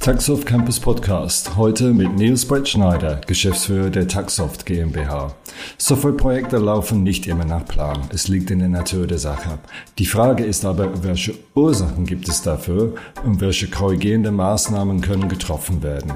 Taxoft Campus Podcast. Heute mit Nils Brettschneider, Geschäftsführer der Taxoft GmbH. Softwareprojekte laufen nicht immer nach Plan. Es liegt in der Natur der Sache. Die Frage ist aber, welche Ursachen gibt es dafür und welche korrigierenden Maßnahmen können getroffen werden?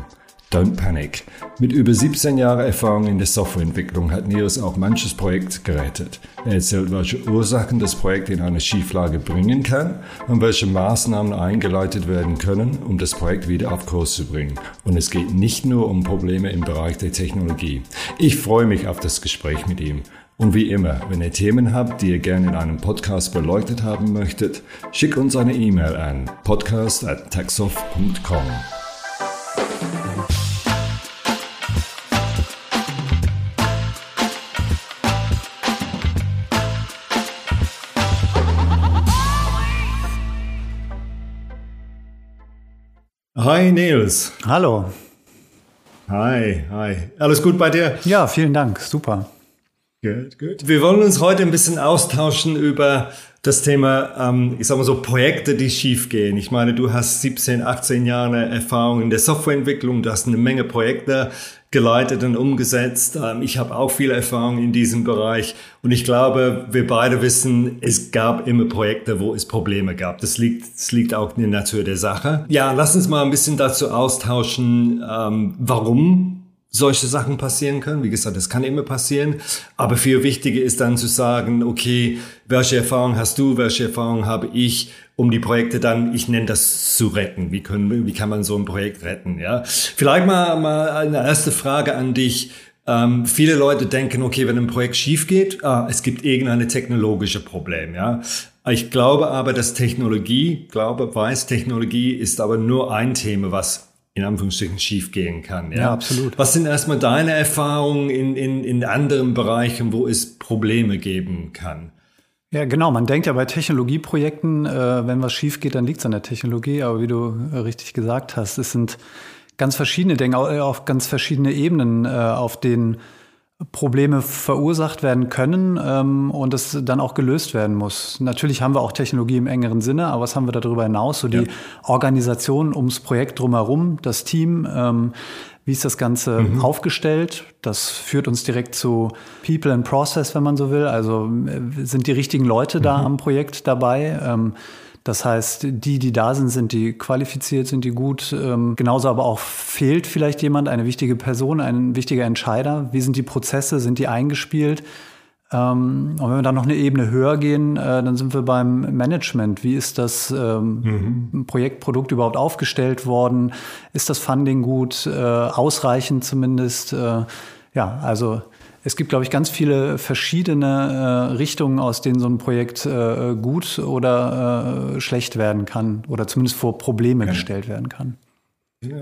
Don't panic. Mit über 17 Jahren Erfahrung in der Softwareentwicklung hat Nils auch manches Projekt gerettet. Er erzählt, welche Ursachen das Projekt in eine Schieflage bringen kann und welche Maßnahmen eingeleitet werden können, um das Projekt wieder auf Kurs zu bringen. Und es geht nicht nur um Probleme im Bereich der Technologie. Ich freue mich auf das Gespräch mit ihm. Und wie immer, wenn ihr Themen habt, die ihr gerne in einem Podcast beleuchtet haben möchtet, schickt uns eine E-Mail an podcast@taxoft.com. Hi Nils. Hallo. Hi, hi. Alles gut bei dir? Ja, vielen Dank. Super. Gut, gut. Wir wollen uns heute ein bisschen austauschen über das Thema, ähm, ich sag mal so, Projekte, die schief gehen. Ich meine, du hast 17, 18 Jahre Erfahrung in der Softwareentwicklung, du hast eine Menge Projekte geleitet und umgesetzt. Ähm, ich habe auch viel Erfahrung in diesem Bereich und ich glaube, wir beide wissen, es gab immer Projekte, wo es Probleme gab. Das liegt, das liegt auch in der Natur der Sache. Ja, lass uns mal ein bisschen dazu austauschen, ähm, warum solche Sachen passieren können. Wie gesagt, das kann immer passieren. Aber viel wichtiger ist dann zu sagen, okay, welche Erfahrung hast du, welche Erfahrung habe ich, um die Projekte dann, ich nenne das zu retten. Wie können, wie kann man so ein Projekt retten? Ja, vielleicht mal, mal eine erste Frage an dich. Ähm, viele Leute denken, okay, wenn ein Projekt schief geht, ah, es gibt irgendeine technologische Problem, ja. Ich glaube aber, dass Technologie, glaube, weiß, Technologie ist aber nur ein Thema, was in Anführungsstrichen schief gehen kann. Ja? ja, absolut. Was sind erstmal deine Erfahrungen in, in, in anderen Bereichen, wo es Probleme geben kann? Ja, genau. Man denkt ja bei Technologieprojekten, äh, wenn was schief geht, dann liegt es an der Technologie. Aber wie du äh, richtig gesagt hast, es sind ganz verschiedene Dinge auf ganz verschiedene Ebenen, äh, auf denen Probleme verursacht werden können ähm, und es dann auch gelöst werden muss. Natürlich haben wir auch Technologie im engeren Sinne, aber was haben wir darüber hinaus? So die ja. Organisation ums Projekt drumherum, das Team, ähm, wie ist das Ganze mhm. aufgestellt? Das führt uns direkt zu People and Process, wenn man so will. Also äh, sind die richtigen Leute da mhm. am Projekt dabei? Ähm, das heißt, die, die da sind, sind die qualifiziert, sind die gut. Ähm, genauso aber auch fehlt vielleicht jemand, eine wichtige Person, ein wichtiger Entscheider. Wie sind die Prozesse? Sind die eingespielt? Ähm, und wenn wir dann noch eine Ebene höher gehen, äh, dann sind wir beim Management. Wie ist das ähm, mhm. Projektprodukt überhaupt aufgestellt worden? Ist das Funding gut, äh, ausreichend zumindest? Äh, ja, also es gibt, glaube ich, ganz viele verschiedene äh, Richtungen, aus denen so ein Projekt äh, gut oder äh, schlecht werden kann oder zumindest vor Probleme ja. gestellt werden kann.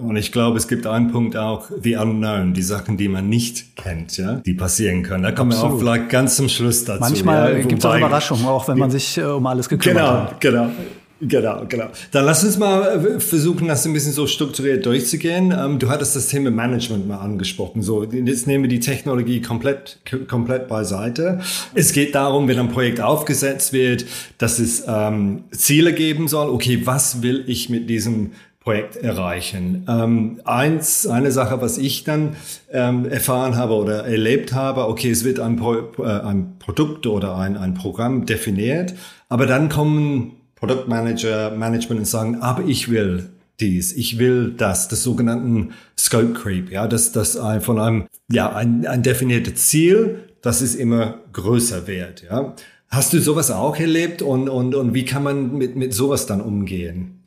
Und ich glaube, es gibt einen Punkt auch, the unknown, die Sachen, die man nicht kennt, ja, die passieren können. Da kommen wir auch vielleicht ganz zum Schluss dazu. Manchmal ja, gibt es auch Überraschungen, auch wenn man sich äh, um alles gekümmert genau, hat. Genau, genau. Genau, genau. Dann lass uns mal äh, versuchen, das ein bisschen so strukturiert durchzugehen. Ähm, du hattest das Thema Management mal angesprochen. So, jetzt nehmen wir die Technologie komplett, komplett beiseite. Es geht darum, wenn ein Projekt aufgesetzt wird, dass es ähm, Ziele geben soll. Okay, was will ich mit diesem Projekt erreichen. Ähm, eins, eine Sache, was ich dann ähm, erfahren habe oder erlebt habe, okay, es wird ein, Pro, äh, ein Produkt oder ein, ein Programm definiert, aber dann kommen Produktmanager, Management und sagen, aber ich will dies, ich will das, das sogenannten Scope Creep, ja, das, das von einem, ja, ein, ein definiertes Ziel, das ist immer größer wird, ja. Hast du sowas auch erlebt und, und, und wie kann man mit, mit sowas dann umgehen?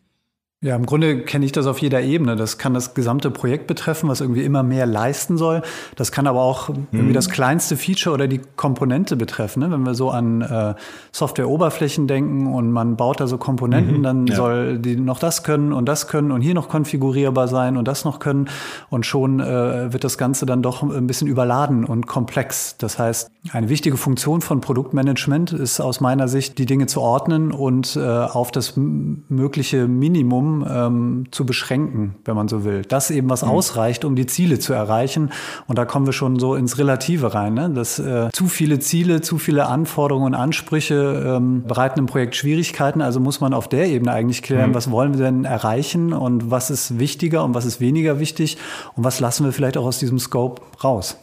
Ja, im Grunde kenne ich das auf jeder Ebene. Das kann das gesamte Projekt betreffen, was irgendwie immer mehr leisten soll. Das kann aber auch mhm. irgendwie das kleinste Feature oder die Komponente betreffen. Ne? Wenn wir so an äh, Software-Oberflächen denken und man baut da so Komponenten, mhm. dann ja. soll die noch das können und das können und hier noch konfigurierbar sein und das noch können. Und schon äh, wird das Ganze dann doch ein bisschen überladen und komplex. Das heißt, eine wichtige Funktion von Produktmanagement ist aus meiner Sicht, die Dinge zu ordnen und äh, auf das mögliche Minimum Ähm, zu beschränken, wenn man so will. Das eben, was mhm. ausreicht, um die Ziele zu erreichen. Und da kommen wir schon so ins Relative rein. Ne? Dass äh, zu viele Ziele, zu viele Anforderungen und Ansprüche ähm, bereiten im Projekt Schwierigkeiten. Also muss man auf der Ebene eigentlich klären, mhm. was wollen wir denn erreichen und was ist wichtiger und was ist weniger wichtig und was lassen wir vielleicht auch aus diesem Scope raus.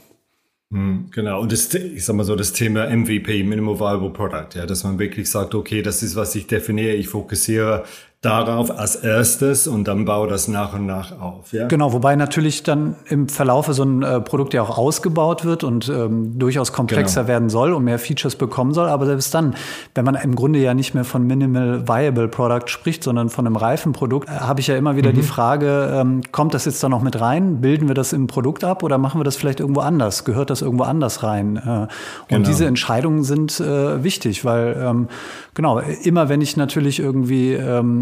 Hm, genau, und das, ich sag mal so, das Thema MVP, Minimal Viable Product, ja, dass man wirklich sagt, okay, das ist, was ich definiere, ich fokussiere darauf als erstes und dann baue das nach und nach auf. Ja? Genau, wobei natürlich dann im Verlaufe so ein äh, Produkt ja auch ausgebaut wird und ähm, durchaus komplexer genau. werden soll und mehr Features bekommen soll. Aber selbst dann, wenn man im Grunde ja nicht mehr von Minimal Viable Product spricht, sondern von einem reifen Produkt, äh, habe ich ja immer wieder mhm. die Frage, ähm, kommt das jetzt da noch mit rein? Bilden wir das im Produkt ab oder machen wir das vielleicht irgendwo anders? Gehört das irgendwo anders rein? Äh, und genau. diese Entscheidungen sind äh, wichtig, weil ähm, genau, immer wenn ich natürlich irgendwie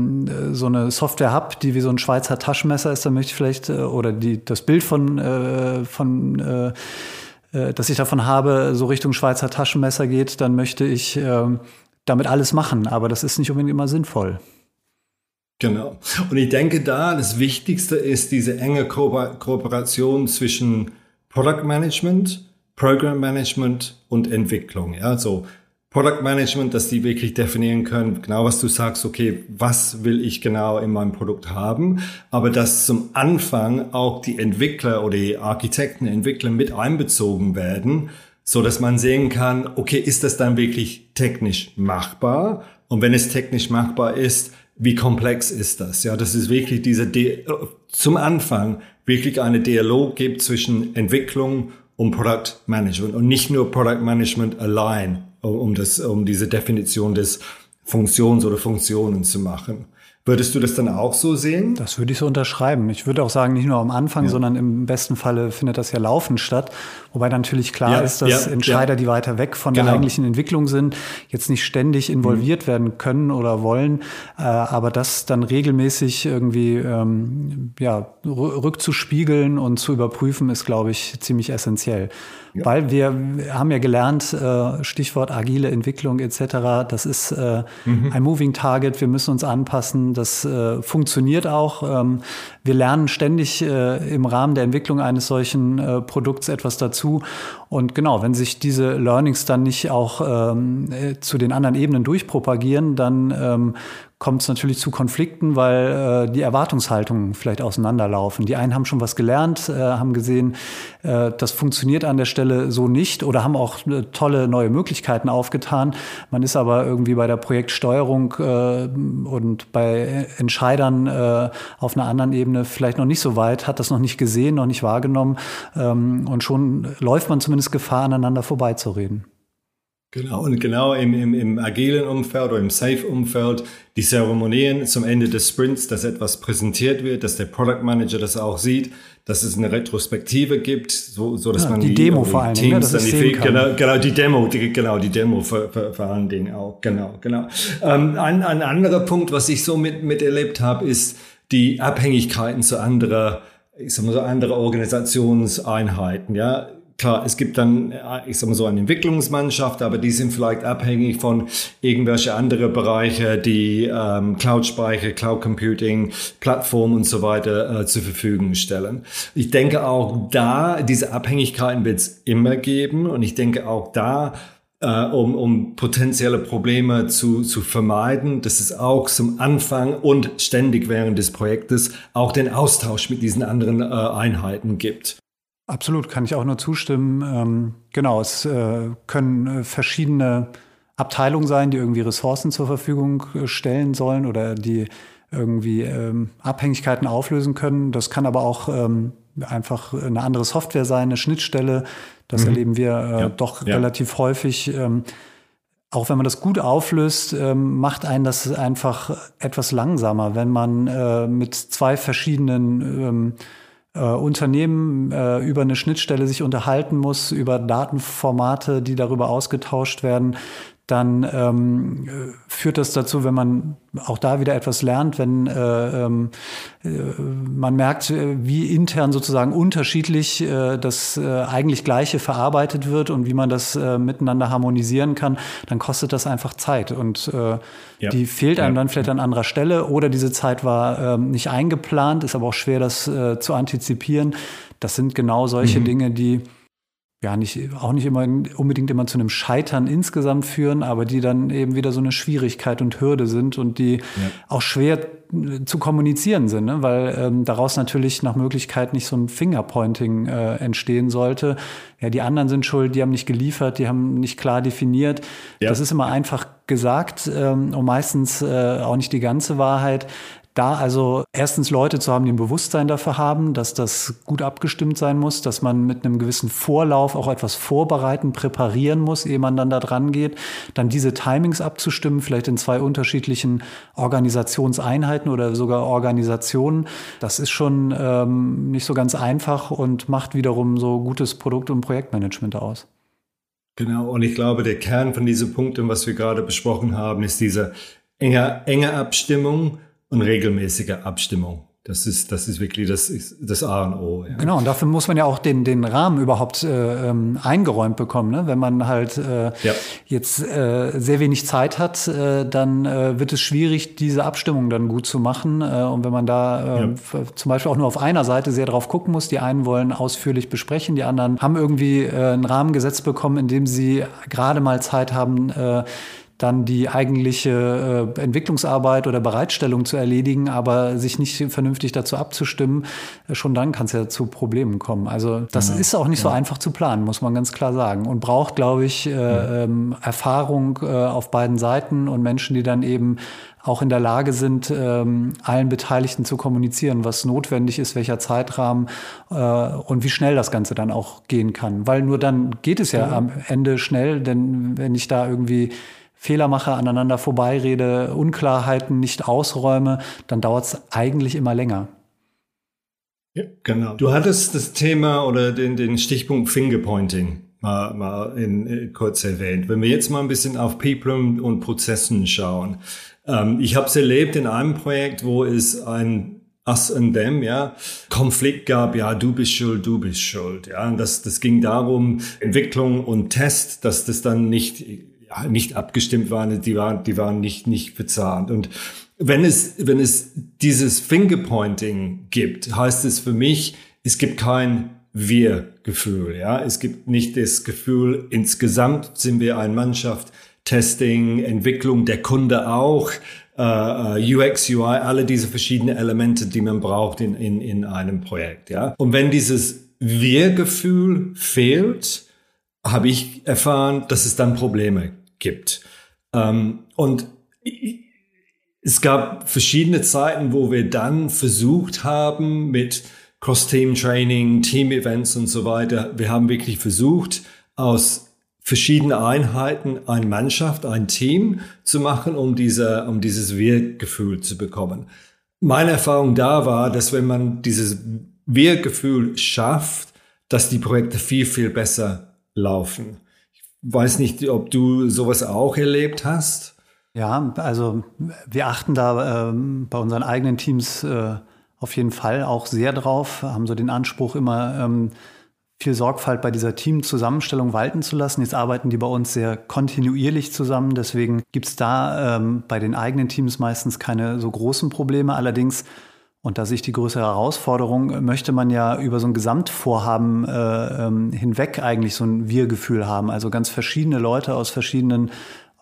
ähm, so eine Software habe, die wie so ein Schweizer Taschenmesser ist, dann möchte ich vielleicht, äh, oder die, das Bild von, äh, von äh, äh, das ich davon habe, so Richtung Schweizer Taschenmesser geht, dann möchte ich äh, damit alles machen. Aber das ist nicht unbedingt immer sinnvoll. Genau. Und ich denke da, das Wichtigste ist diese enge Ko Kooperation zwischen Product Management, Program Management und Entwicklung. Ja, so Product Management, dass die wirklich definieren können, genau was du sagst, okay, was will ich genau in meinem Produkt haben, aber dass zum Anfang auch die Entwickler oder die Architekten, Entwickler mit einbezogen werden, so dass man sehen kann, okay, ist das dann wirklich technisch machbar? Und wenn es technisch machbar ist, wie komplex ist das? Ja, das ist wirklich diese, Di zum Anfang wirklich eine Dialog gibt zwischen Entwicklung und Product Management und nicht nur Product Management allein um, das, um diese Definition des Funktions oder Funktionen zu machen. Würdest du das dann auch so sehen? Das würde ich so unterschreiben. Ich würde auch sagen, nicht nur am Anfang, ja. sondern im besten Falle findet das ja laufend statt. Wobei natürlich klar ja, ist, dass ja, Entscheider, die weiter weg von genau. der eigentlichen Entwicklung sind, jetzt nicht ständig involviert mhm. werden können oder wollen. Äh, aber das dann regelmäßig irgendwie ähm, ja, rückzuspiegeln und zu überprüfen, ist, glaube ich, ziemlich essentiell. Ja. Weil wir haben ja gelernt, äh, Stichwort agile Entwicklung etc., das ist äh, mhm. ein Moving Target, wir müssen uns anpassen, das äh, funktioniert auch. Ähm, wir lernen ständig im Rahmen der Entwicklung eines solchen Produkts etwas dazu. Und genau, wenn sich diese Learnings dann nicht auch ähm, zu den anderen Ebenen durchpropagieren, dann ähm, kommt es natürlich zu Konflikten, weil äh, die Erwartungshaltungen vielleicht auseinanderlaufen. Die einen haben schon was gelernt, äh, haben gesehen, äh, das funktioniert an der Stelle so nicht oder haben auch äh, tolle neue Möglichkeiten aufgetan. Man ist aber irgendwie bei der Projektsteuerung äh, und bei Entscheidern äh, auf einer anderen Ebene vielleicht noch nicht so weit, hat das noch nicht gesehen, noch nicht wahrgenommen ähm, und schon läuft man zumindest Gefahr, aneinander vorbeizureden. Genau, und genau im, im, im agilen Umfeld oder im Safe-Umfeld, die Zeremonien zum Ende des Sprints, dass etwas präsentiert wird, dass der Product Manager das auch sieht, dass es eine Retrospektive gibt, so, so dass ja, man die, die Demo vor allem, Dingen, Teams ne, dann die, genau, genau die Demo, die, genau die Demo vor, vor, vor allen Dingen auch, genau, genau. Ähm, ein, ein anderer Punkt, was ich so mit miterlebt habe, ist die Abhängigkeiten zu anderer, ich sag mal so andere Organisationseinheiten, ja Klar, es gibt dann, ich sag mal so, eine Entwicklungsmannschaft, aber die sind vielleicht abhängig von irgendwelche andere Bereiche, die ähm, Cloud-Speicher, Cloud-Computing, Plattformen und so weiter äh, zur Verfügung stellen. Ich denke auch da, diese Abhängigkeiten wird es immer geben und ich denke auch da, äh, um, um potenzielle Probleme zu, zu vermeiden, dass es auch zum Anfang und ständig während des Projektes auch den Austausch mit diesen anderen äh, Einheiten gibt. Absolut, kann ich auch nur zustimmen. Ähm, genau, es äh, können äh, verschiedene Abteilungen sein, die irgendwie Ressourcen zur Verfügung äh, stellen sollen oder die irgendwie ähm, Abhängigkeiten auflösen können. Das kann aber auch ähm, einfach eine andere Software sein, eine Schnittstelle. Das mhm. erleben wir äh, ja. doch ja. relativ häufig. Ähm, auch wenn man das gut auflöst, ähm, macht einen das einfach etwas langsamer, wenn man äh, mit zwei verschiedenen ähm, äh, Unternehmen äh, über eine Schnittstelle sich unterhalten muss, über Datenformate, die darüber ausgetauscht werden, dann ähm, führt das dazu, wenn man auch da wieder etwas lernt, wenn äh, ähm, äh, man merkt, wie intern sozusagen unterschiedlich äh, das äh, eigentlich Gleiche verarbeitet wird und wie man das äh, miteinander harmonisieren kann, dann kostet das einfach Zeit und äh, ja. die fehlt einem ja. dann vielleicht an anderer Stelle oder diese Zeit war äh, nicht eingeplant, ist aber auch schwer, das äh, zu antizipieren. Das sind genau solche mhm. Dinge, die ja nicht, auch nicht immer unbedingt immer zu einem Scheitern insgesamt führen, aber die dann eben wieder so eine Schwierigkeit und Hürde sind und die ja. auch schwer äh, zu kommunizieren sind, ne? weil ähm, daraus natürlich nach Möglichkeit nicht so ein Fingerpointing äh, entstehen sollte. Ja, die anderen sind schuld, die haben nicht geliefert, die haben nicht klar definiert. Ja. Das ist immer einfach gesagt ähm, und meistens äh, auch nicht die ganze Wahrheit. Da also erstens Leute zu haben, die ein Bewusstsein dafür haben, dass das gut abgestimmt sein muss, dass man mit einem gewissen Vorlauf auch etwas vorbereiten, präparieren muss, ehe man dann da dran geht. Dann diese Timings abzustimmen, vielleicht in zwei unterschiedlichen Organisationseinheiten oder sogar Organisationen. Das ist schon ähm, nicht so ganz einfach und macht wiederum so gutes Produkt- und Projektmanagement aus. Genau, und ich glaube, der Kern von diesen Punkten, was wir gerade besprochen haben, ist diese enge, enge Abstimmung und regelmäßige Abstimmung. Das ist, das ist wirklich das, das A und O. Ja. Genau, und dafür muss man ja auch den, den Rahmen überhaupt äh, ähm, eingeräumt bekommen. Ne? Wenn man halt äh, ja. jetzt äh, sehr wenig Zeit hat, äh, dann äh, wird es schwierig, diese Abstimmung dann gut zu machen. Äh, und wenn man da äh, ja. zum Beispiel auch nur auf einer Seite sehr drauf gucken muss, die einen wollen ausführlich besprechen, die anderen haben irgendwie äh, einen Rahmen gesetzt bekommen, in dem sie gerade mal Zeit haben, äh, dann die eigentliche äh, Entwicklungsarbeit oder Bereitstellung zu erledigen, aber sich nicht vernünftig dazu abzustimmen, äh, schon dann kann es ja zu Problemen kommen. Also das ja, ist auch nicht ja. so einfach zu planen, muss man ganz klar sagen. Und braucht, glaube ich, äh, ja. ähm, Erfahrung äh, auf beiden Seiten und Menschen, die dann eben auch in der Lage sind, ähm, allen Beteiligten zu kommunizieren, was notwendig ist, welcher Zeitrahmen äh, und wie schnell das Ganze dann auch gehen kann. Weil nur dann geht es ja am Ende schnell, denn wenn ich da irgendwie Fehler mache, aneinander vorbeirede, Unklarheiten nicht ausräume, dann dauert es eigentlich immer länger. Ja, genau. Du hattest das Thema oder den, den Stichpunkt Fingerpointing mal, mal in, in, kurz erwähnt. Wenn wir jetzt mal ein bisschen auf People und Prozessen schauen. Ähm, ich habe es erlebt in einem Projekt, wo es ein Us and Them, ja, Konflikt gab, ja, du bist schuld, du bist schuld, ja, und das, das ging darum, Entwicklung und Test, dass das dann nicht nicht abgestimmt waren, die waren, die waren nicht, nicht bezahlt. Und wenn es, wenn es dieses Fingerpointing gibt, heißt es für mich, es gibt kein Wir-Gefühl, ja. Es gibt nicht das Gefühl, insgesamt sind wir eine Mannschaft, Testing, Entwicklung, der Kunde auch, Uh, UX, UI, alle diese verschiedenen Elemente, die man braucht in, in, in einem Projekt. Ja? Und wenn dieses Wir-Gefühl fehlt, habe ich erfahren, dass es dann Probleme gibt. Ähm, und es gab verschiedene Zeiten, wo wir dann versucht haben mit Cross-Team-Training, Team-Events und so weiter. Wir haben wirklich versucht, aus verschiedenen Einheiten eine Mannschaft, ein Team zu machen, um, diese, um dieses Wir-Gefühl zu bekommen. Meine Erfahrung da war, dass wenn man dieses Wir-Gefühl schafft, dass die Projekte viel, viel besser laufen. Weiß nicht, ob du sowas auch erlebt hast. Ja, also wir achten da ähm, bei unseren eigenen Teams äh, auf jeden Fall auch sehr drauf, haben so den Anspruch immer ähm, viel Sorgfalt bei dieser Teamzusammenstellung walten zu lassen. Jetzt arbeiten die bei uns sehr kontinuierlich zusammen, deswegen gibt es da ähm, bei den eigenen Teams meistens keine so großen Probleme. Allerdings und da sehe ich die größere Herausforderung, möchte man ja über so ein Gesamtvorhaben äh, ähm, hinweg eigentlich so ein Wir-Gefühl haben. Also ganz verschiedene Leute aus verschiedenen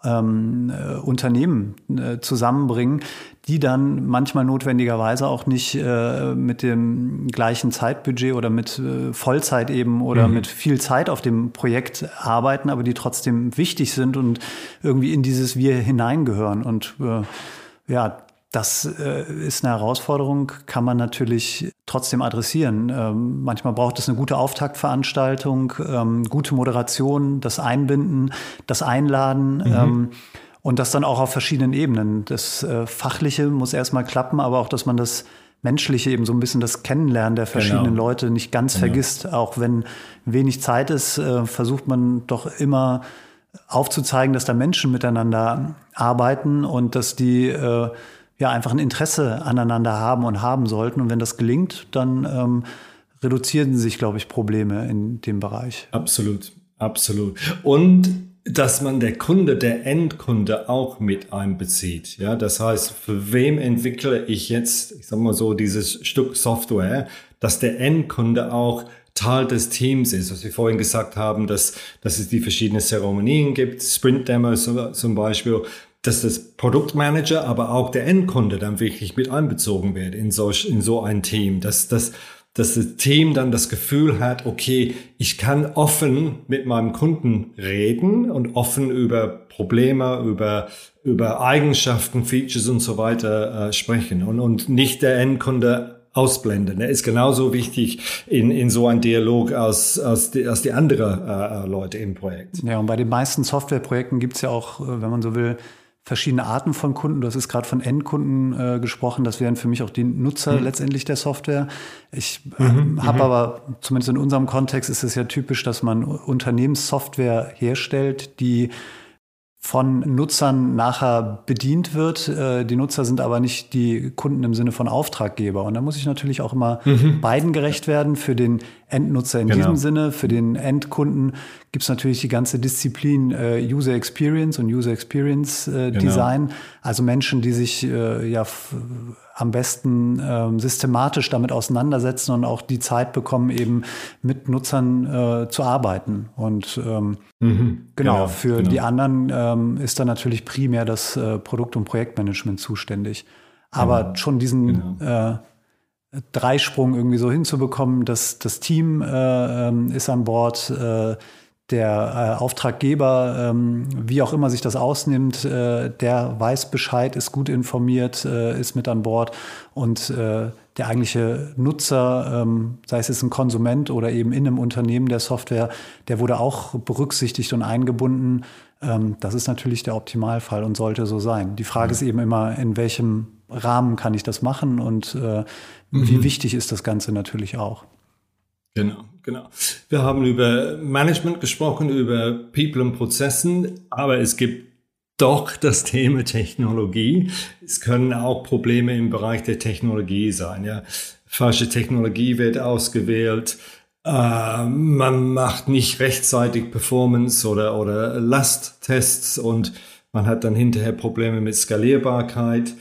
ähm, äh, Unternehmen äh, zusammenbringen, die dann manchmal notwendigerweise auch nicht äh, mit dem gleichen Zeitbudget oder mit äh, Vollzeit eben oder mhm. mit viel Zeit auf dem Projekt arbeiten, aber die trotzdem wichtig sind und irgendwie in dieses Wir hineingehören. Und äh, ja, das äh, ist eine Herausforderung, kann man natürlich trotzdem adressieren. Ähm, manchmal braucht es eine gute Auftaktveranstaltung, ähm, gute Moderation, das Einbinden, das Einladen. Mhm. Ähm, und das dann auch auf verschiedenen Ebenen. Das äh, Fachliche muss erstmal klappen, aber auch, dass man das Menschliche eben so ein bisschen das Kennenlernen der verschiedenen genau. Leute nicht ganz genau. vergisst. Auch wenn wenig Zeit ist, äh, versucht man doch immer aufzuzeigen, dass da Menschen miteinander arbeiten und dass die äh, ja einfach ein Interesse aneinander haben und haben sollten. Und wenn das gelingt, dann ähm, reduzieren sich, glaube ich, Probleme in dem Bereich. Absolut, absolut. Und dass man der Kunde, der Endkunde auch mit einbezieht. Ja, das heißt, für wem entwickle ich jetzt, ich sag mal so, dieses Stück Software, dass der Endkunde auch Teil des Teams ist, was wir vorhin gesagt haben, dass, dass es die verschiedenen Zeremonien gibt, Sprint-Demos zum Beispiel, dass das Produktmanager, aber auch der Endkunde dann wirklich mit einbezogen wird in so, in so ein Team, dass, dass, dass das Team dann das Gefühl hat, okay, ich kann offen mit meinem Kunden reden und offen über Probleme, über, über Eigenschaften, Features und so weiter äh, sprechen und, und nicht der Endkunde ausblenden. Er ist genauso wichtig in, in so einem Dialog als, als, die, als die anderen äh, äh, Leute im Projekt. Ja, und bei den meisten Softwareprojekten gibt es ja auch, äh, wenn man so will, verschiedene Arten von Kunden. Du hast es gerade von Endkunden äh, gesprochen. Das wären für mich auch die Nutzer mhm. letztendlich der Software. Ich äh, mhm. habe mhm. aber, zumindest in unserem Kontext, ist es ja typisch, dass man Unternehmenssoftware herstellt, die von Nutzern nachher bedient wird. Äh, die Nutzer sind aber nicht die Kunden im Sinne von Auftraggeber. Und da muss ich natürlich auch immer mhm. beiden gerecht werden. Für den Endnutzer in genau. diesem Sinne, für den Endkunden gibt es natürlich die ganze Disziplin äh, User Experience und User Experience äh, genau. Design. Also Menschen, die sich ja am besten ähm, systematisch damit auseinandersetzen und auch die Zeit bekommen, eben mit Nutzern äh, zu arbeiten. Und ähm, mhm, genau, genau, für genau. die anderen ähm, ist dann natürlich primär das äh, Produkt- und Projektmanagement zuständig. Aber genau, schon diesen genau. äh, Dreisprung irgendwie so hinzubekommen, dass das Team äh, ähm, ist an Bord, äh, der äh, Auftraggeber, ähm, wie auch immer sich das ausnimmt, äh, der weiß Bescheid, ist gut informiert, äh, ist mit an Bord und äh, der eigentliche Nutzer, ähm, sei es jetzt ein Konsument oder eben in einem Unternehmen der Software, der wurde auch berücksichtigt und eingebunden. Ähm, das ist natürlich der Optimalfall und sollte so sein. Die Frage ja. ist eben immer, in welchem Rahmen kann ich das machen und äh, mhm. wie wichtig ist das Ganze natürlich auch. Genau, genau. Wir haben über Management gesprochen, über People und Prozessen, aber es gibt doch das Thema Technologie. Es können auch Probleme im Bereich der Technologie sein. Ja, falsche Technologie wird ausgewählt. Äh, man macht nicht rechtzeitig Performance oder oder Lasttests und man hat dann hinterher Probleme mit Skalierbarkeit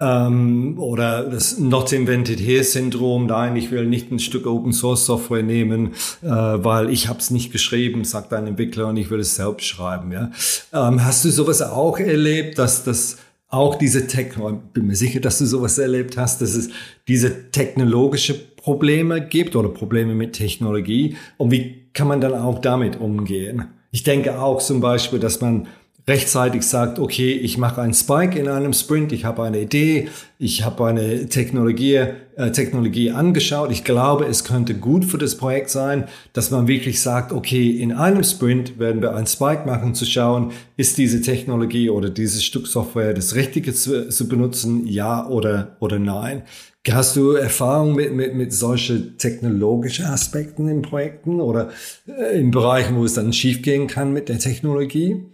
ähm, oder das Not Invented Here Syndrom, nein, ich will nicht ein Stück Open Source Software nehmen, äh, weil ich habe es nicht geschrieben, sagt ein Entwickler und ich will es selbst schreiben. Ja, ähm, hast du sowas auch erlebt, dass das auch diese Tech, bin mir sicher, dass du sowas erlebt hast, dass es diese technologische Probleme gibt oder Probleme mit Technologie und wie kann man dann auch damit umgehen? Ich denke auch zum Beispiel, dass man rechtzeitig sagt, okay, ich mache einen Spike in einem Sprint, ich habe eine Idee, ich habe eine Technologie, äh, Technologie angeschaut, ich glaube, es könnte gut für das Projekt sein, dass man wirklich sagt, okay, in einem Sprint werden wir einen Spike machen, zu schauen, ist diese Technologie oder dieses Stück Software das Richtige zu, zu benutzen, ja oder, oder nein. Hast du Erfahrung mit, mit, mit solchen technologischen Aspekten in Projekten oder äh, in Bereichen, wo es dann schiefgehen kann mit der Technologie?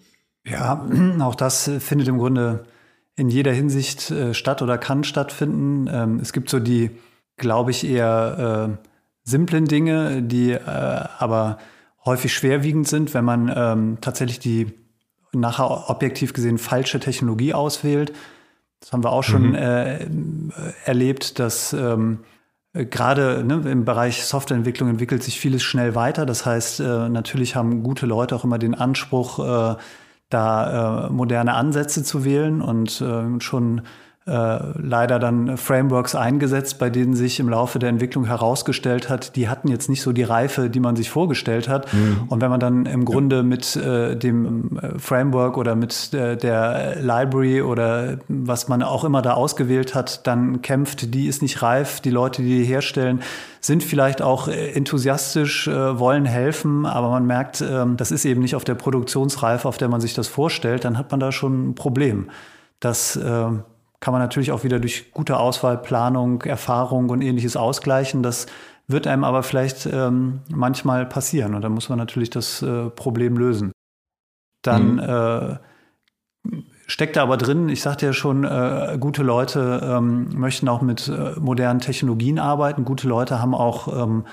Ja, auch das findet im Grunde in jeder Hinsicht äh, statt oder kann stattfinden. Ähm, es gibt so die, glaube ich, eher äh, simplen Dinge, die äh, aber häufig schwerwiegend sind, wenn man ähm, tatsächlich die nachher objektiv gesehen falsche Technologie auswählt. Das haben wir auch schon mhm. äh, erlebt, dass ähm, gerade ne, im Bereich Softwareentwicklung entwickelt sich vieles schnell weiter. Das heißt, äh, natürlich haben gute Leute auch immer den Anspruch, äh, da äh, moderne Ansätze zu wählen und äh, schon leider dann Frameworks eingesetzt, bei denen sich im Laufe der Entwicklung herausgestellt hat, die hatten jetzt nicht so die Reife, die man sich vorgestellt hat. Mhm. Und wenn man dann im Grunde mit äh, dem äh, Framework oder mit äh, der Library oder was man auch immer da ausgewählt hat, dann kämpft, die ist nicht reif, die Leute, die die herstellen, sind vielleicht auch äh, enthusiastisch, äh, wollen helfen, aber man merkt, ähm, das ist eben nicht auf der Produktionsreife, auf der man sich das vorstellt, dann hat man da schon ein Problem. Das ähm, kann man natürlich auch wieder durch gute Auswahl, Planung, Erfahrung und ähnliches ausgleichen. Das wird einem aber vielleicht ähm, manchmal passieren und dann muss man natürlich das äh, Problem lösen. dann mhm. äh, steckt da aber drin, ich sagte ja schon, äh, gute Leute ähm, möchten auch mit äh, modernen Technologien arbeiten. Gute Leute haben auch ähm,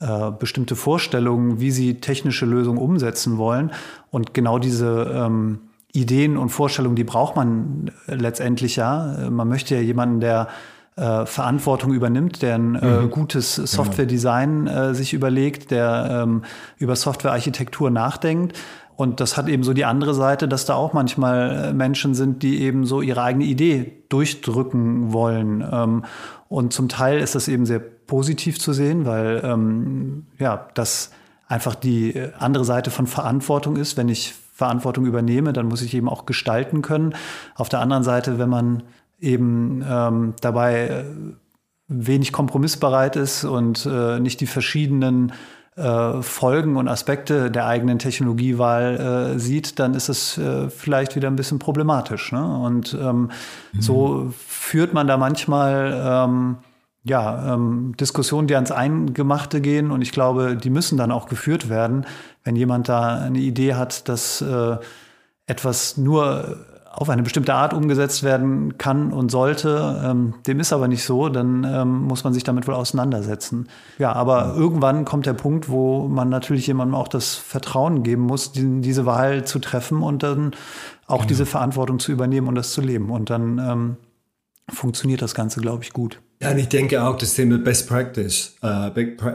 äh, bestimmte Vorstellungen, wie sie technische Lösungen umsetzen wollen. Und genau diese ähm, Ideen und Vorstellungen, die braucht man letztendlich ja. Man möchte ja jemanden, der äh, Verantwortung übernimmt, der ein äh, mhm. gutes genau. Software-Design äh, sich überlegt, der ähm, über Softwarearchitektur nachdenkt. Und das hat eben so die andere Seite, dass da auch manchmal äh, Menschen sind, die eben so ihre eigene Idee durchdrücken wollen. Ähm, und zum Teil ist das eben sehr positiv zu sehen, weil ähm, ja, das einfach die äh, andere Seite von Verantwortung ist. Wenn ich Verantwortung übernehme, dann muss ich eben auch gestalten können. Auf der anderen Seite, wenn man eben ähm, dabei äh, wenig kompromissbereit ist und äh, nicht die verschiedenen äh, Folgen und Aspekte der eigenen Technologiewahl äh, sieht, dann ist es äh, vielleicht wieder ein bisschen problematisch. Ne? Und ähm, mhm. so führt man da manchmal ähm, ja, ähm, Diskussionen, die ans Eingemachte gehen. Und ich glaube, die müssen dann auch geführt werden, wenn jemand da eine Idee hat, dass äh, etwas nur auf eine bestimmte Art umgesetzt werden kann und sollte. Ähm, dem ist aber nicht so, dann ähm, muss man sich damit wohl auseinandersetzen. Ja, aber irgendwann kommt der Punkt, wo man natürlich jemandem auch das Vertrauen geben muss, die, diese Wahl zu treffen und dann auch genau. diese Verantwortung zu übernehmen und das zu leben. Und dann ähm, funktioniert das Ganze, glaube ich, gut. Ja, und ich denke auch, das Thema Best Practice, uh,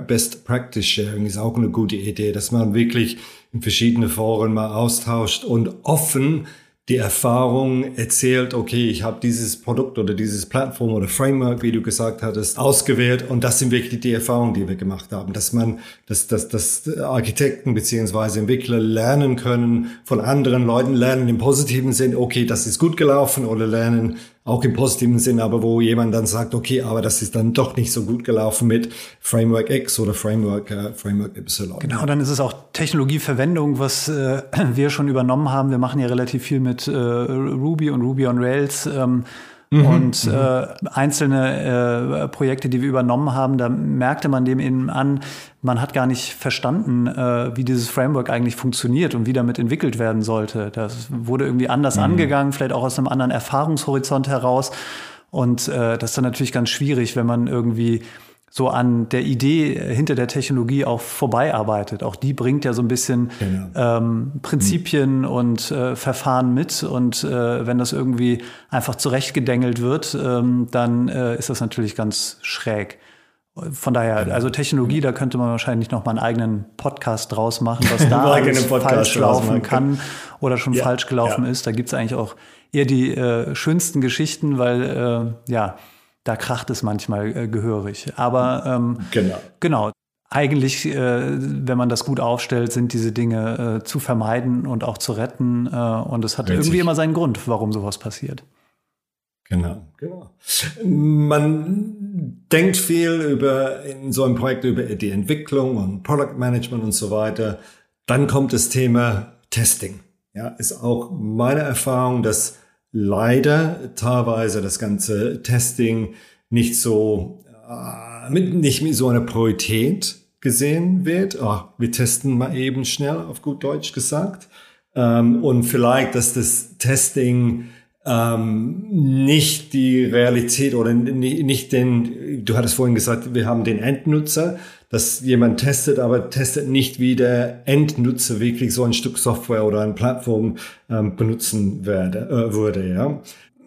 Best Practice Sharing ist auch eine gute Idee, dass man wirklich in verschiedene Foren mal austauscht und offen die Erfahrung erzählt, okay, ich habe dieses Produkt oder dieses Plattform oder Framework, wie du gesagt hattest, ausgewählt und das sind wirklich die Erfahrungen, die wir gemacht haben, dass man, dass, dass, dass Architekten beziehungsweise Entwickler lernen können von anderen Leuten, lernen im positiven Sinn, okay, das ist gut gelaufen oder lernen auch im positiven Sinn, aber wo jemand dann sagt, okay, aber das ist dann doch nicht so gut gelaufen mit Framework X oder Framework, äh, Framework Y. Genau, dann ist es auch Technologieverwendung, was äh, wir schon übernommen haben. Wir machen ja relativ viel mit äh, Ruby und Ruby on Rails. Ähm, Mhm, und mhm. äh, einzelne äh, Projekte, die wir übernommen haben, da merkte man dem eben an, man hat gar nicht verstanden, äh, wie dieses Framework eigentlich funktioniert und wie damit entwickelt werden sollte. Das wurde irgendwie anders mhm. angegangen, vielleicht auch aus einem anderen Erfahrungshorizont heraus. Und äh, das ist dann natürlich ganz schwierig, wenn man irgendwie so an der Idee hinter der Technologie auch vorbeiarbeitet. Auch die bringt ja so ein bisschen genau. ähm, Prinzipien mhm. und äh, Verfahren mit. Und äh, wenn das irgendwie einfach zurechtgedengelt wird, ähm, dann äh, ist das natürlich ganz schräg. Von daher, genau. also Technologie, da könnte man wahrscheinlich noch mal einen eigenen Podcast draus machen, was da falsch laufen kann oder schon ja, falsch gelaufen ja. ist. Da gibt es eigentlich auch eher die äh, schönsten Geschichten, weil äh, ja, da kracht es manchmal äh, gehörig. Aber ähm, genau. genau. Eigentlich, äh, wenn man das gut aufstellt, sind diese Dinge äh, zu vermeiden und auch zu retten. Äh, und es hat Richtig. irgendwie immer seinen Grund, warum sowas passiert. Genau, genau. Man denkt viel über in so einem Projekt über die Entwicklung und Product Management und so weiter. Dann kommt das Thema Testing. Ja, ist auch meine Erfahrung, dass leider teilweise das ganze Testing nicht so äh, mit nicht mit so einer Priorität gesehen wird. Oh, wir testen mal eben schnell, auf gut Deutsch gesagt. Ähm, und vielleicht, dass das Testing ähm, nicht die Realität oder nicht den, du hattest vorhin gesagt, wir haben den Endnutzer, dass jemand testet, aber testet nicht, wie der Endnutzer wirklich so ein Stück Software oder eine Plattform ähm, benutzen werde, äh, würde. Ja.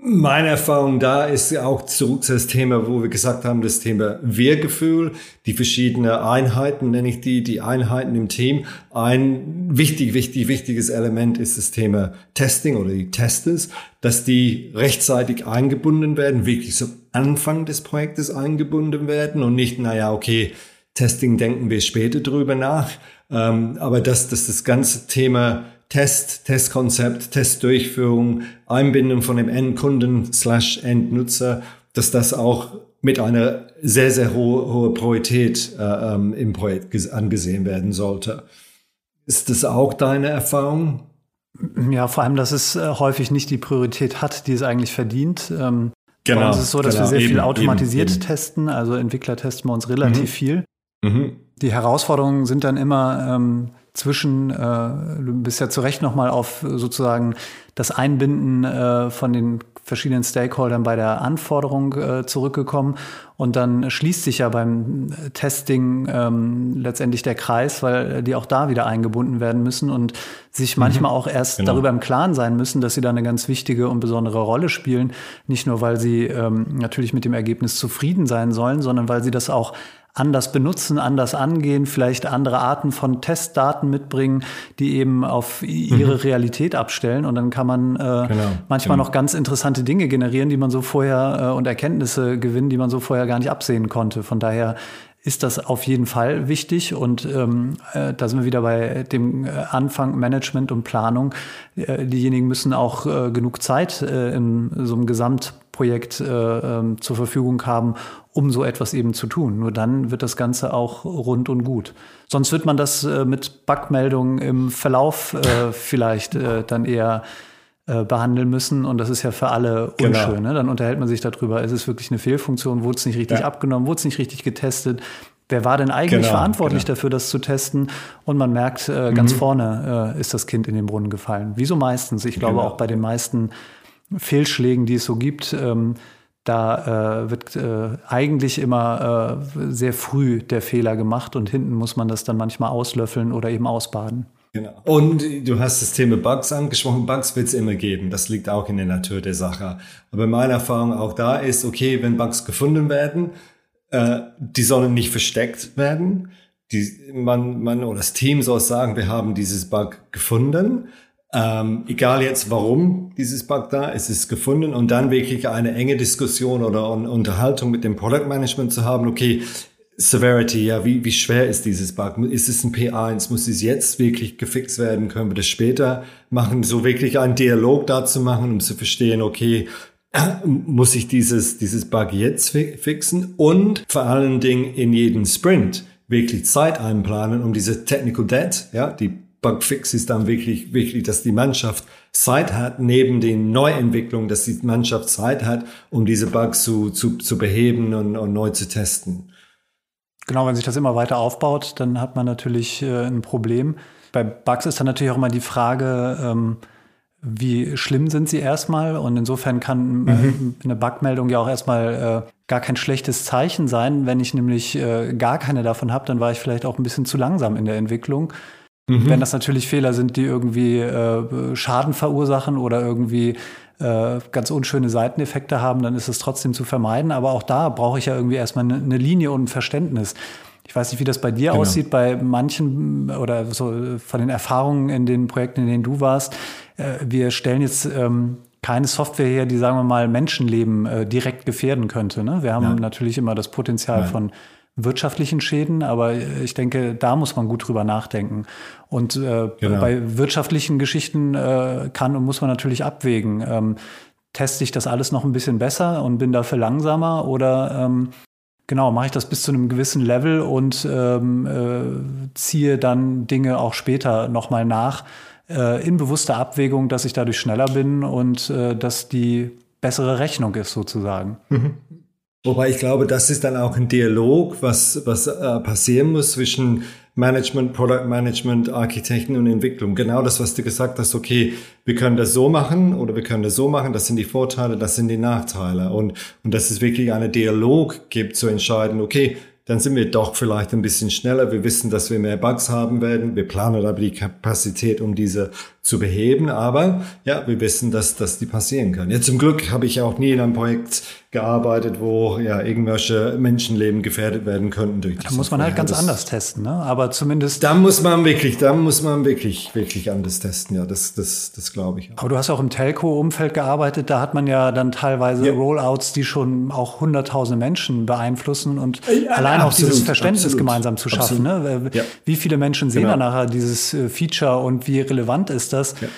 Meine Erfahrung da ist auch zurück zu das Thema, wo wir gesagt haben, das Thema Wir-Gefühl, die verschiedenen Einheiten, nenne ich die, die Einheiten im Team. Ein wichtig, wichtig, wichtiges Element ist das Thema Testing oder die Testers, dass die rechtzeitig eingebunden werden, wirklich zum Anfang des Projektes eingebunden werden und nicht, naja, okay, Testing denken wir später drüber nach. Ähm, aber dass, dass das ganze Thema Test, Testkonzept, Testdurchführung, Einbindung von dem Endkunden slash Endnutzer, dass das auch mit einer sehr, sehr hohe, hohe Priorität äh, ähm, im Projekt angesehen werden sollte. Ist das auch deine Erfahrung? Ja, vor allem, dass es äh, häufig nicht die Priorität hat, die es eigentlich verdient. Ähm, genau. Bei uns ist es so, dass genau, wir sehr eben, viel automatisiert eben, testen. Also Entwickler testen bei uns relativ mhm. viel. Mhm. Die Herausforderungen sind dann immer, ähm, zwischen, äh, du bist ja zu Recht nochmal auf sozusagen das Einbinden äh, von den verschiedenen Stakeholdern bei der Anforderung äh, zurückgekommen. Und dann schließt sich ja beim Testing ähm, letztendlich der Kreis, weil die auch da wieder eingebunden werden müssen und sich mhm. manchmal auch erst genau. darüber im Klaren sein müssen, dass sie da eine ganz wichtige und besondere Rolle spielen. Nicht nur, weil sie ähm, natürlich mit dem Ergebnis zufrieden sein sollen, sondern weil sie das auch anders benutzen, anders angehen, vielleicht andere Arten von Testdaten mitbringen, die eben auf ihre mhm. Realität abstellen. Und dann kann man äh, genau. manchmal genau. noch ganz interessante Dinge generieren, die man so vorher äh, und Erkenntnisse gewinnen, die man so vorher gar nicht absehen konnte. Von daher ist das auf jeden Fall wichtig. Und ähm, äh, da sind wir wieder bei dem äh, Anfang Management und Planung. Äh, diejenigen müssen auch äh, genug Zeit äh, in so einem Gesamtprojekt äh, äh, zur Verfügung haben, um so etwas eben zu tun. Nur dann wird das Ganze auch rund und gut. Sonst wird man das äh, mit Bugmeldungen im Verlauf äh, vielleicht äh, dann eher äh, behandeln müssen. Und das ist ja für alle genau. unschön. Ne? Dann unterhält man sich darüber, ist es wirklich eine Fehlfunktion, wurde es nicht richtig ja. abgenommen, wurde es nicht richtig getestet. Wer war denn eigentlich genau, verantwortlich genau. dafür, das zu testen? Und man merkt, äh, ganz mhm. vorne äh, ist das Kind in den Brunnen gefallen. Wieso meistens? Ich glaube genau. auch bei den meisten Fehlschlägen, die es so gibt, ähm, da äh, wird äh, eigentlich immer äh, sehr früh der Fehler gemacht und hinten muss man das dann manchmal auslöffeln oder eben ausbaden. Genau. Und du hast das Thema Bugs angesprochen. Bugs wird es immer geben. Das liegt auch in der Natur der Sache. Aber meine Erfahrung auch da ist, okay, wenn Bugs gefunden werden, äh, die sollen nicht versteckt werden. Die, man, man oder das Team soll sagen, wir haben dieses Bug gefunden ähm, egal jetzt warum dieses Bug da ist, ist gefunden und dann wirklich eine enge Diskussion oder Unterhaltung mit dem Product Management zu haben, okay, Severity, ja, wie, wie schwer ist dieses Bug? Ist es ein P1? Muss es jetzt wirklich gefixt werden? Können wir das später machen? So wirklich einen Dialog dazu machen, um zu verstehen, okay, muss ich dieses, dieses Bug jetzt fixen? Und vor allen Dingen in jedem Sprint wirklich Zeit einplanen, um diese Technical Debt, ja, die Bugfix ist dann wirklich, wirklich, dass die Mannschaft Zeit hat, neben den Neuentwicklungen, dass die Mannschaft Zeit hat, um diese Bugs zu, zu, zu beheben und, und neu zu testen. Genau, wenn sich das immer weiter aufbaut, dann hat man natürlich äh, ein Problem. Bei Bugs ist dann natürlich auch immer die Frage, ähm, wie schlimm sind sie erstmal? Und insofern kann äh, mhm. eine Bugmeldung ja auch erstmal äh, gar kein schlechtes Zeichen sein. Wenn ich nämlich äh, gar keine davon habe, dann war ich vielleicht auch ein bisschen zu langsam in der Entwicklung. Mhm. Wenn das natürlich Fehler sind, die irgendwie äh, Schaden verursachen oder irgendwie äh, ganz unschöne Seiteneffekte haben, dann ist es trotzdem zu vermeiden. Aber auch da brauche ich ja irgendwie erstmal eine, eine Linie und ein Verständnis. Ich weiß nicht, wie das bei dir genau. aussieht, bei manchen oder so von den Erfahrungen in den Projekten, in denen du warst. Äh, wir stellen jetzt ähm, keine Software her, die, sagen wir mal, Menschenleben äh, direkt gefährden könnte. Ne? Wir haben ja. natürlich immer das Potenzial ja. von wirtschaftlichen Schäden, aber ich denke, da muss man gut drüber nachdenken. Und äh, genau. bei wirtschaftlichen Geschichten äh, kann und muss man natürlich abwägen. Ähm, teste ich das alles noch ein bisschen besser und bin dafür langsamer oder ähm, genau, mache ich das bis zu einem gewissen Level und ähm, äh, ziehe dann Dinge auch später nochmal nach äh, in bewusster Abwägung, dass ich dadurch schneller bin und äh, dass die bessere Rechnung ist sozusagen. Mhm. Wobei ich glaube, das ist dann auch ein Dialog, was, was äh, passieren muss zwischen Management, Product Management, Architekten und Entwicklung. Genau das, was du gesagt hast, okay, wir können das so machen oder wir können das so machen, das sind die Vorteile, das sind die Nachteile. Und, und dass es wirklich einen Dialog gibt, zu entscheiden, okay, dann sind wir doch vielleicht ein bisschen schneller. Wir wissen, dass wir mehr Bugs haben werden. Wir planen aber die Kapazität, um diese zu beheben. Aber ja, wir wissen, dass, dass die passieren können. Ja, zum Glück habe ich auch nie in einem Projekt gearbeitet, wo ja irgendwelche Menschenleben gefährdet werden könnten durch Da muss man halt ganz das, anders testen, ne? Aber zumindest. Da muss man wirklich, da muss man wirklich, wirklich anders testen. Ja, das, das, das glaube ich. Aber du hast auch im Telco-Umfeld gearbeitet. Da hat man ja dann teilweise ja. Rollouts, die schon auch hunderttausende Menschen beeinflussen und ja, allein auch dieses Verständnis absolut, gemeinsam zu schaffen. Ne? Ja. Wie viele Menschen sehen genau. dann nachher dieses äh, Feature und wie relevant ist das? Ja.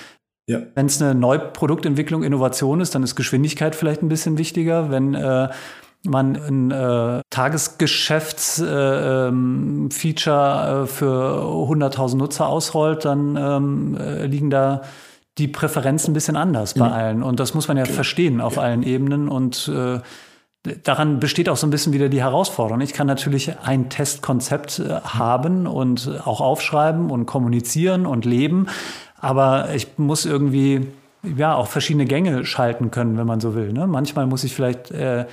Ja. Wenn es eine Neue-Produktentwicklung, Innovation ist, dann ist Geschwindigkeit vielleicht ein bisschen wichtiger. Wenn äh, man ein äh, Tagesgeschäftsfeature äh, ähm, äh, für 100.000 Nutzer ausrollt, dann ähm, äh, liegen da die Präferenzen ein bisschen anders bei mhm. allen. Und das muss man ja genau. verstehen auf ja. allen Ebenen. Und äh, daran besteht auch so ein bisschen wieder die Herausforderung. Ich kann natürlich ein Testkonzept haben und auch aufschreiben und kommunizieren und leben, aber ich muss irgendwie ja auch verschiedene Gänge schalten können, wenn man so will. Ne? Manchmal muss ich vielleicht äh,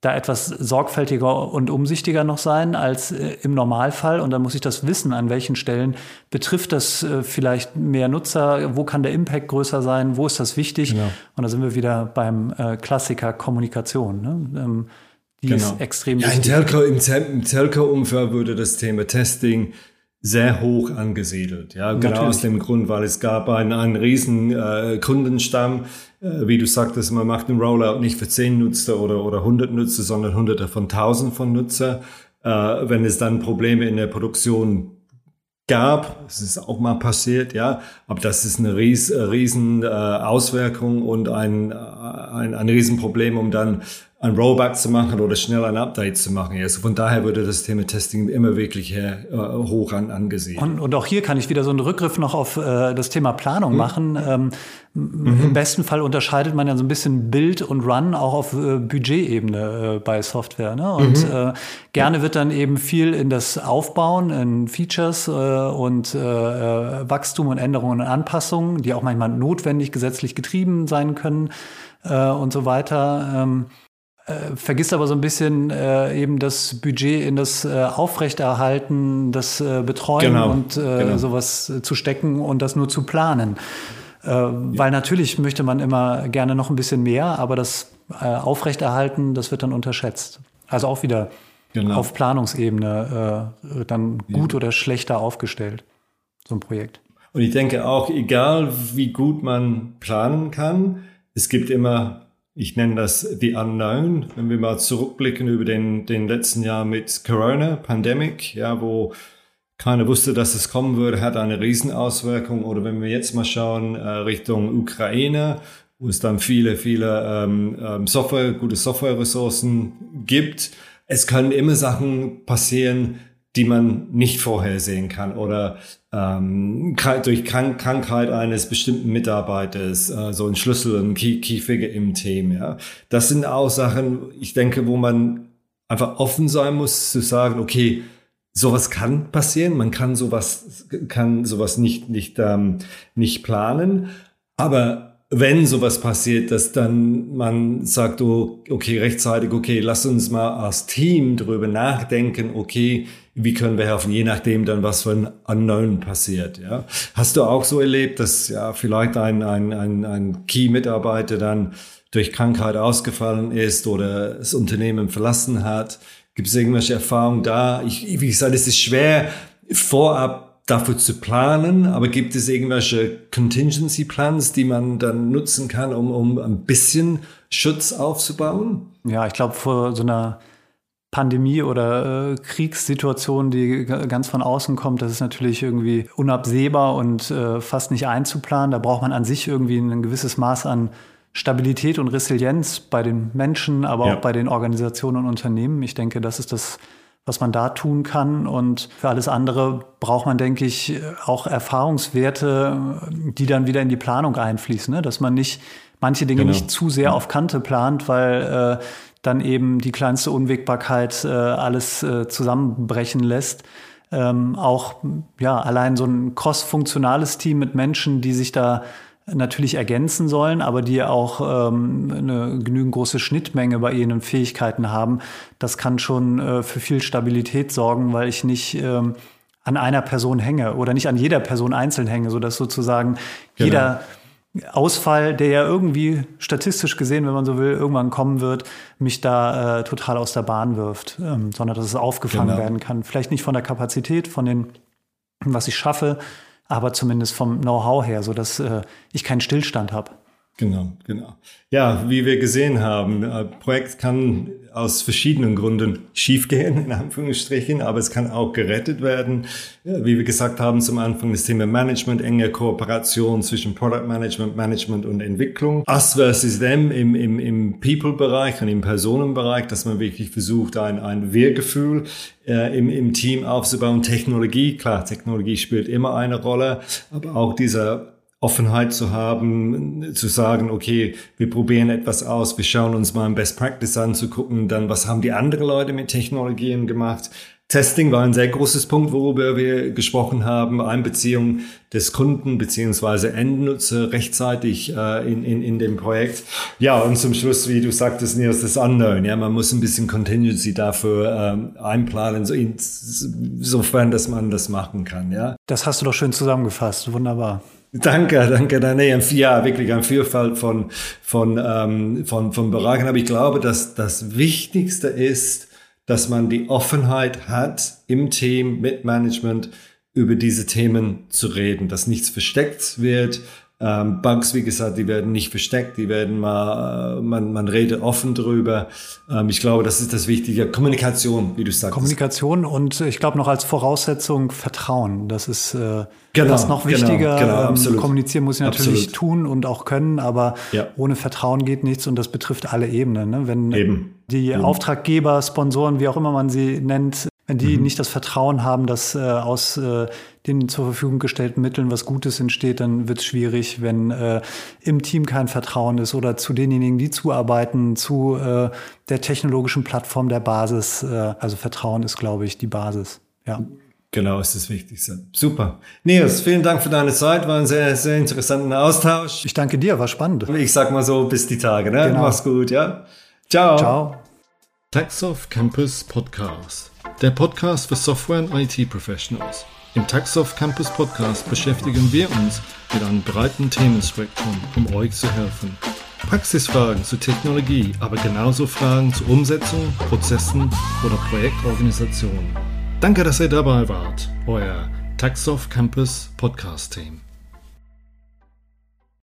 da etwas sorgfältiger und umsichtiger noch sein als äh, im Normalfall. Und dann muss ich das wissen, an welchen Stellen betrifft das äh, vielleicht mehr Nutzer, wo kann der Impact größer sein, wo ist das wichtig. Genau. Und da sind wir wieder beim äh, Klassiker Kommunikation. Ne? Ähm, die genau. ist extrem ja, wichtig. Im Telco-Umfeld würde das Thema Testing sehr hoch angesiedelt. Ja, genau Natürlich. aus dem Grund, weil es gab einen, einen riesen äh, Kundenstamm, äh, wie du sagtest, man macht einen Rollout nicht für 10 Nutzer oder, oder 100 Nutzer, sondern hunderte von tausend von Nutzer. Äh, wenn es dann Probleme in der Produktion gab, es ist auch mal passiert, ja, aber das ist eine ries, äh, riesen äh, Auswirkung und ein, ein, ein Riesenproblem, um dann ein Rollback zu machen oder schnell ein Update zu machen. Also von daher würde das Thema Testing immer wirklich äh, hoch an, angesehen. Und, und, auch hier kann ich wieder so einen Rückgriff noch auf äh, das Thema Planung mhm. machen. Ähm, mhm. Im besten Fall unterscheidet man ja so ein bisschen Build und Run auch auf äh, Budgetebene äh, bei Software. Ne? Und mhm. Äh, gerne wird dann eben viel in das Aufbauen, in Features äh, und Wachstum und Änderungen und Anpassungen, die auch manchmal notwendig gesetzlich getrieben sein können und so weiter. Ähm, äh, vergisst aber so ein bisschen äh, eben das Budget in das äh, Aufrechterhalten, das äh, Betreuen genau, und äh, genau. sowas zu stecken und das nur zu planen. Äh, ja. Weil natürlich möchte man immer gerne noch ein bisschen mehr, aber das äh, Aufrechterhalten, das wird dann unterschätzt. Also auch wieder genau. auf Planungsebene äh, dann gut ja. oder schlechter aufgestellt, so ein Projekt. Und ich denke auch, egal wie gut man planen kann, es gibt immer ich nenne das The Unknown, wenn wir mal zurückblicken über den, den letzten Jahr mit Corona, Pandemic, ja, wo keiner wusste, dass es kommen würde, hat eine Riesenauswirkung. Oder wenn wir jetzt mal schauen äh, Richtung Ukraine, wo es dann viele, viele ähm, ähm Software, gute Software-Ressourcen gibt. Es können immer Sachen passieren, die man nicht vorhersehen kann oder ähm, durch Krank Krankheit eines bestimmten Mitarbeiters, äh, so ein Schlüssel, ein Key, Key Figure im Team. Ja, das sind auch Sachen, ich denke, wo man einfach offen sein muss zu sagen, okay, sowas kann passieren, man kann sowas kann sowas nicht nicht ähm, nicht planen, aber wenn sowas passiert, dass dann man sagt, oh, okay, rechtzeitig, okay, lass uns mal als Team darüber nachdenken, okay, wie können wir helfen, je nachdem dann, was ein Unknown passiert. Ja. Hast du auch so erlebt, dass ja vielleicht ein, ein, ein, ein Key-Mitarbeiter dann durch Krankheit ausgefallen ist oder das Unternehmen verlassen hat? Gibt es irgendwelche Erfahrungen da? Ich, wie gesagt, es ist schwer vorab dafür zu planen, aber gibt es irgendwelche Contingency Plans, die man dann nutzen kann, um, um ein bisschen Schutz aufzubauen? Ja, ich glaube, vor so einer Pandemie oder äh, Kriegssituation, die ganz von außen kommt, das ist natürlich irgendwie unabsehbar und äh, fast nicht einzuplanen. Da braucht man an sich irgendwie ein gewisses Maß an Stabilität und Resilienz bei den Menschen, aber ja. auch bei den Organisationen und Unternehmen. Ich denke, das ist das, was man da tun kann. Und für alles andere braucht man, denke ich, auch Erfahrungswerte, die dann wieder in die Planung einfließen. Ne? Dass man nicht manche Dinge genau. nicht zu sehr auf Kante plant, weil äh, dann eben die kleinste Unwägbarkeit äh, alles äh, zusammenbrechen lässt. Ähm, auch ja allein so ein cross-funktionales Team mit Menschen, die sich da natürlich ergänzen sollen, aber die auch ähm, eine genügend große Schnittmenge bei ihren Fähigkeiten haben, das kann schon äh, für viel Stabilität sorgen, weil ich nicht ähm, an einer Person hänge oder nicht an jeder Person einzeln hänge, sodass sozusagen genau. jeder Ausfall, der ja irgendwie statistisch gesehen, wenn man so will, irgendwann kommen wird, mich da äh, total aus der Bahn wirft, ähm, sondern dass es aufgefangen genau. werden kann. Vielleicht nicht von der Kapazität, von den, was ich schaffe, aber zumindest vom Know-how her, so dass äh, ich keinen Stillstand habe. Genau, genau. Ja, wie wir gesehen haben, ein Projekt kann aus verschiedenen Gründen schiefgehen, in Anführungsstrichen, aber es kann auch gerettet werden. Ja, wie wir gesagt haben zum Anfang, das Thema Management, enge Kooperation zwischen Product Management, Management und Entwicklung. Us versus them im, im, im People-Bereich und im Personenbereich, dass man wirklich versucht, ein, ein Wir-Gefühl äh, im, im Team aufzubauen. Technologie, klar, Technologie spielt immer eine Rolle, aber auch dieser Offenheit zu haben, zu sagen, okay, wir probieren etwas aus, wir schauen uns mal ein Best Practice anzugucken, dann was haben die anderen Leute mit Technologien gemacht, Testing war ein sehr großes Punkt, worüber wir gesprochen haben. Einbeziehung des Kunden beziehungsweise Endnutzer rechtzeitig äh, in, in, in dem Projekt. Ja, und zum Schluss, wie du sagtest, Nils, das Unknown. Ja, man muss ein bisschen Contingency dafür ähm, einplanen, so insofern, dass man das machen kann. Ja. Das hast du doch schön zusammengefasst. Wunderbar. Danke, danke. Nee, ja, wirklich ein Vielfalt von, von, ähm, von, von Bereichen. Aber ich glaube, dass das Wichtigste ist, dass man die Offenheit hat, im Team mit Management über diese Themen zu reden, dass nichts versteckt wird. Ähm, Bugs, wie gesagt, die werden nicht versteckt, die werden mal, äh, man, man redet offen drüber. Ähm, ich glaube, das ist das Wichtige. Kommunikation, wie du sagst. Kommunikation und ich glaube noch als Voraussetzung Vertrauen. Das ist äh, genau, das noch genau, wichtiger. Genau, genau, ähm, kommunizieren muss ich natürlich absolut. tun und auch können, aber ja. ohne Vertrauen geht nichts und das betrifft alle Ebenen. Ne? Wenn Eben die Eben. Auftraggeber, Sponsoren, wie auch immer man sie nennt, wenn die mhm. nicht das Vertrauen haben, dass äh, aus äh, den zur Verfügung gestellten Mitteln was Gutes entsteht, dann wird es schwierig, wenn äh, im Team kein Vertrauen ist oder zu denjenigen, die zuarbeiten, zu äh, der technologischen Plattform der Basis. Äh, also Vertrauen ist, glaube ich, die Basis. Ja. Genau, ist das Wichtigste. Super. Nils, vielen Dank für deine Zeit. War ein sehr, sehr interessanter Austausch. Ich danke dir, war spannend. Ich sag mal so, bis die Tage. Ne? Genau. Mach's gut, ja? Ciao. Ciao. Taxoff Campus Podcast. Der Podcast für Software- und IT-Professionals. Im Taxoff Campus Podcast beschäftigen wir uns mit einem breiten Themenspektrum, um euch zu helfen. Praxisfragen zu Technologie, aber genauso Fragen zu Umsetzung, Prozessen oder Projektorganisation. Danke, dass ihr dabei wart. Euer Taxoff Campus Podcast Team.